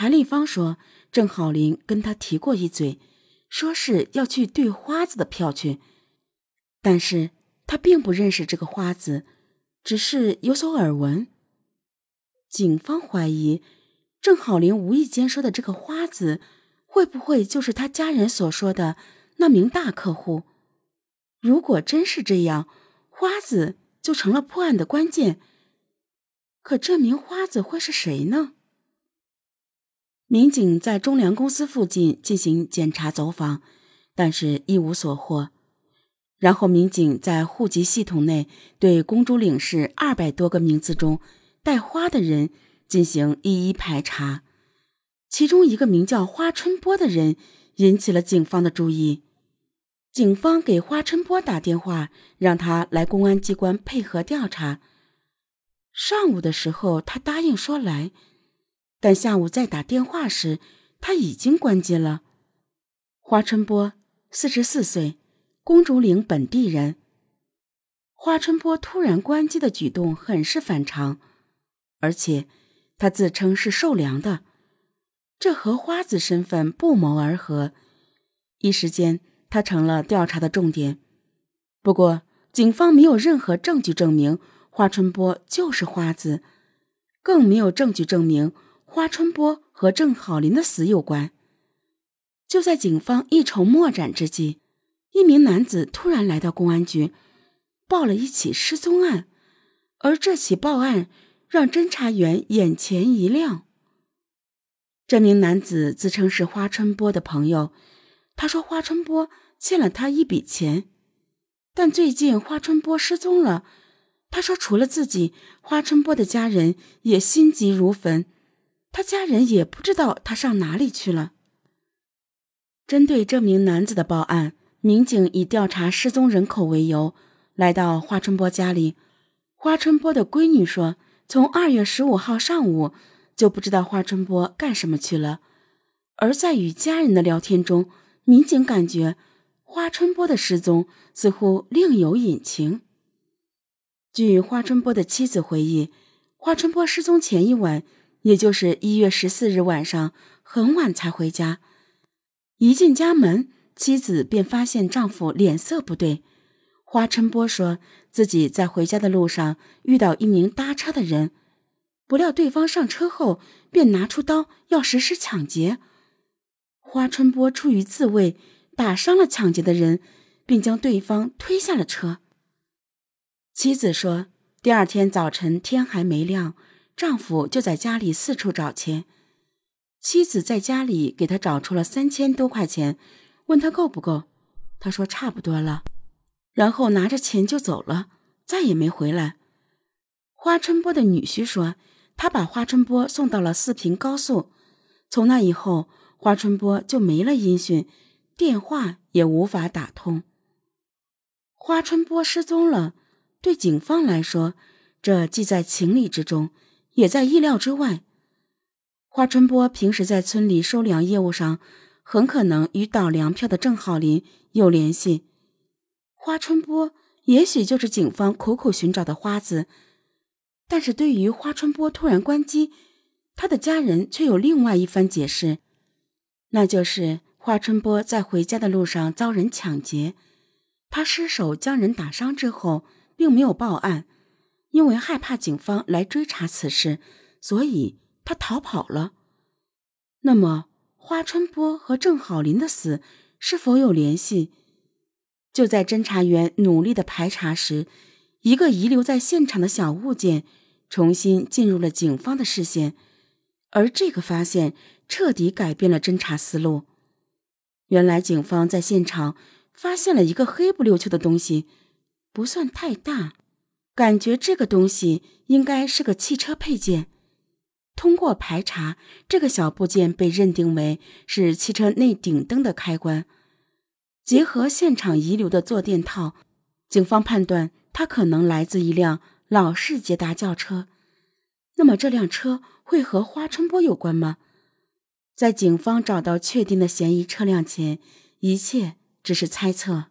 谭丽芳说，郑浩林跟他提过一嘴，说是要去兑花子的票去，但是他并不认识这个花子，只是有所耳闻。警方怀疑，郑浩林无意间说的这个花子，会不会就是他家人所说的那名大客户？如果真是这样，花子就成了破案的关键。可这名花子会是谁呢？民警在中粮公司附近进行检查走访，但是一无所获。然后，民警在户籍系统内对公主岭市二百多个名字中带“花”的人进行一一排查，其中一个名叫花春波的人引起了警方的注意。警方给花春波打电话，让他来公安机关配合调查。上午的时候，他答应说来。但下午再打电话时，他已经关机了。花春波，四十四岁，公主岭本地人。花春波突然关机的举动很是反常，而且他自称是受凉的，这和花子身份不谋而合。一时间，他成了调查的重点。不过，警方没有任何证据证明花春波就是花子，更没有证据证明。花春波和郑好林的死有关。就在警方一筹莫展之际，一名男子突然来到公安局，报了一起失踪案。而这起报案让侦查员眼前一亮。这名男子自称是花春波的朋友，他说花春波欠了他一笔钱，但最近花春波失踪了。他说，除了自己，花春波的家人也心急如焚。他家人也不知道他上哪里去了。针对这名男子的报案，民警以调查失踪人口为由，来到花春波家里。花春波的闺女说，从二月十五号上午就不知道花春波干什么去了。而在与家人的聊天中，民警感觉花春波的失踪似乎另有隐情。据花春波的妻子回忆，花春波失踪前一晚。也就是一月十四日晚上很晚才回家，一进家门，妻子便发现丈夫脸色不对。花春波说自己在回家的路上遇到一名搭车的人，不料对方上车后便拿出刀要实施抢劫。花春波出于自卫，打伤了抢劫的人，并将对方推下了车。妻子说，第二天早晨天还没亮。丈夫就在家里四处找钱，妻子在家里给他找出了三千多块钱，问他够不够，他说差不多了，然后拿着钱就走了，再也没回来。花春波的女婿说，他把花春波送到了四平高速，从那以后，花春波就没了音讯，电话也无法打通。花春波失踪了，对警方来说，这既在情理之中。也在意料之外。花春波平时在村里收粮业务上，很可能与倒粮票的郑浩林有联系。花春波也许就是警方苦苦寻找的花子。但是对于花春波突然关机，他的家人却有另外一番解释，那就是花春波在回家的路上遭人抢劫，他失手将人打伤之后，并没有报案。因为害怕警方来追查此事，所以他逃跑了。那么，花春波和郑好林的死是否有联系？就在侦查员努力的排查时，一个遗留在现场的小物件重新进入了警方的视线，而这个发现彻底改变了侦查思路。原来，警方在现场发现了一个黑不溜秋的东西，不算太大。感觉这个东西应该是个汽车配件。通过排查，这个小部件被认定为是汽车内顶灯的开关。结合现场遗留的坐垫套，警方判断它可能来自一辆老式捷达轿车。那么这辆车会和花春波有关吗？在警方找到确定的嫌疑车辆前，一切只是猜测。